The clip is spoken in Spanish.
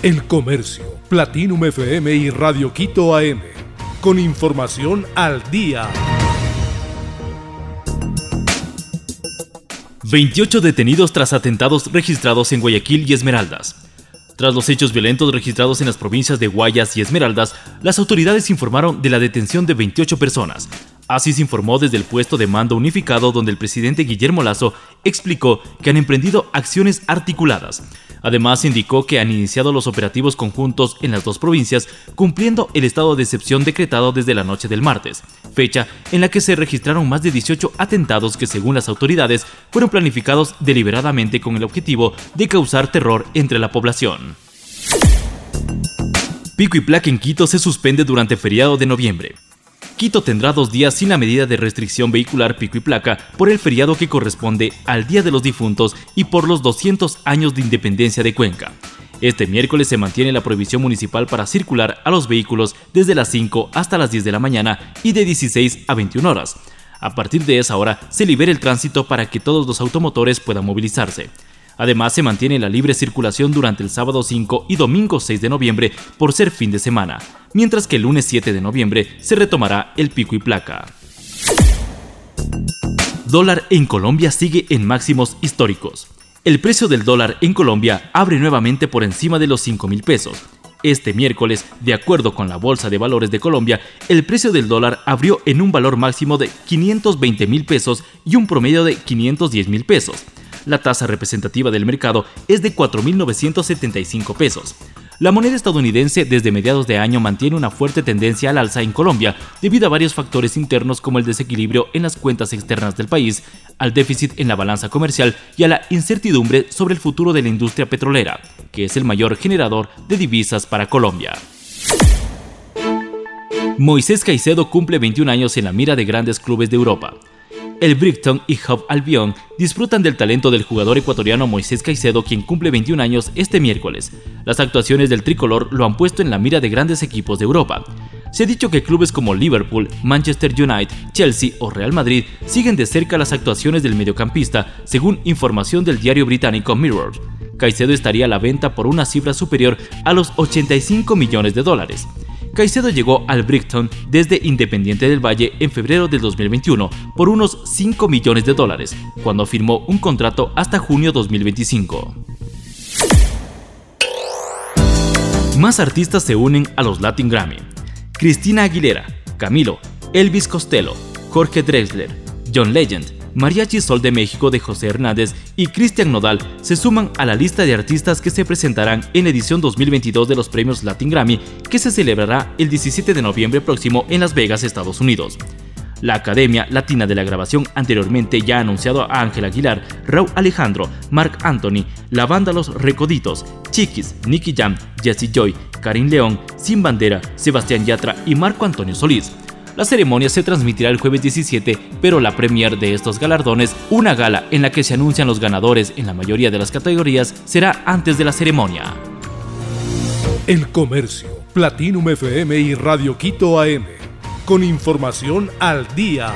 El Comercio, Platinum FM y Radio Quito AM. Con información al día. 28 detenidos tras atentados registrados en Guayaquil y Esmeraldas. Tras los hechos violentos registrados en las provincias de Guayas y Esmeraldas, las autoridades informaron de la detención de 28 personas, Así se informó desde el puesto de mando unificado donde el presidente Guillermo Lazo explicó que han emprendido acciones articuladas. Además, indicó que han iniciado los operativos conjuntos en las dos provincias, cumpliendo el estado de excepción decretado desde la noche del martes, fecha en la que se registraron más de 18 atentados que, según las autoridades, fueron planificados deliberadamente con el objetivo de causar terror entre la población. Pico y placa en Quito se suspende durante feriado de noviembre. Quito tendrá dos días sin la medida de restricción vehicular pico y placa por el feriado que corresponde al Día de los Difuntos y por los 200 años de independencia de Cuenca. Este miércoles se mantiene la prohibición municipal para circular a los vehículos desde las 5 hasta las 10 de la mañana y de 16 a 21 horas. A partir de esa hora se libera el tránsito para que todos los automotores puedan movilizarse. Además, se mantiene la libre circulación durante el sábado 5 y domingo 6 de noviembre por ser fin de semana, mientras que el lunes 7 de noviembre se retomará el pico y placa. Dólar en Colombia sigue en máximos históricos. El precio del dólar en Colombia abre nuevamente por encima de los 5 mil pesos. Este miércoles, de acuerdo con la Bolsa de Valores de Colombia, el precio del dólar abrió en un valor máximo de 520 mil pesos y un promedio de 510 mil pesos la tasa representativa del mercado es de 4.975 pesos. La moneda estadounidense desde mediados de año mantiene una fuerte tendencia al alza en Colombia debido a varios factores internos como el desequilibrio en las cuentas externas del país, al déficit en la balanza comercial y a la incertidumbre sobre el futuro de la industria petrolera, que es el mayor generador de divisas para Colombia. Moisés Caicedo cumple 21 años en la mira de grandes clubes de Europa. El Brighton y Hove Albion disfrutan del talento del jugador ecuatoriano Moisés Caicedo, quien cumple 21 años este miércoles. Las actuaciones del tricolor lo han puesto en la mira de grandes equipos de Europa. Se ha dicho que clubes como Liverpool, Manchester United, Chelsea o Real Madrid siguen de cerca las actuaciones del mediocampista, según información del diario británico Mirror. Caicedo estaría a la venta por una cifra superior a los 85 millones de dólares. Caicedo llegó al Brighton desde Independiente del Valle en febrero del 2021 por unos 5 millones de dólares, cuando firmó un contrato hasta junio 2025. Más artistas se unen a los Latin Grammy. Cristina Aguilera, Camilo, Elvis Costello, Jorge Drexler, John Legend, Mariachi Sol de México de José Hernández y Cristian Nodal se suman a la lista de artistas que se presentarán en la edición 2022 de los premios Latin Grammy que se celebrará el 17 de noviembre próximo en Las Vegas, Estados Unidos. La Academia Latina de la Grabación anteriormente ya ha anunciado a Ángel Aguilar, Raúl Alejandro, Mark Anthony, la banda Los Recoditos, Chiquis, Nicky Jam, Jesse Joy, Karim León, Sin Bandera, Sebastián Yatra y Marco Antonio Solís. La ceremonia se transmitirá el jueves 17, pero la premier de estos galardones, una gala en la que se anuncian los ganadores en la mayoría de las categorías, será antes de la ceremonia. El Comercio, Platinum FM y Radio Quito AM. Con información al día.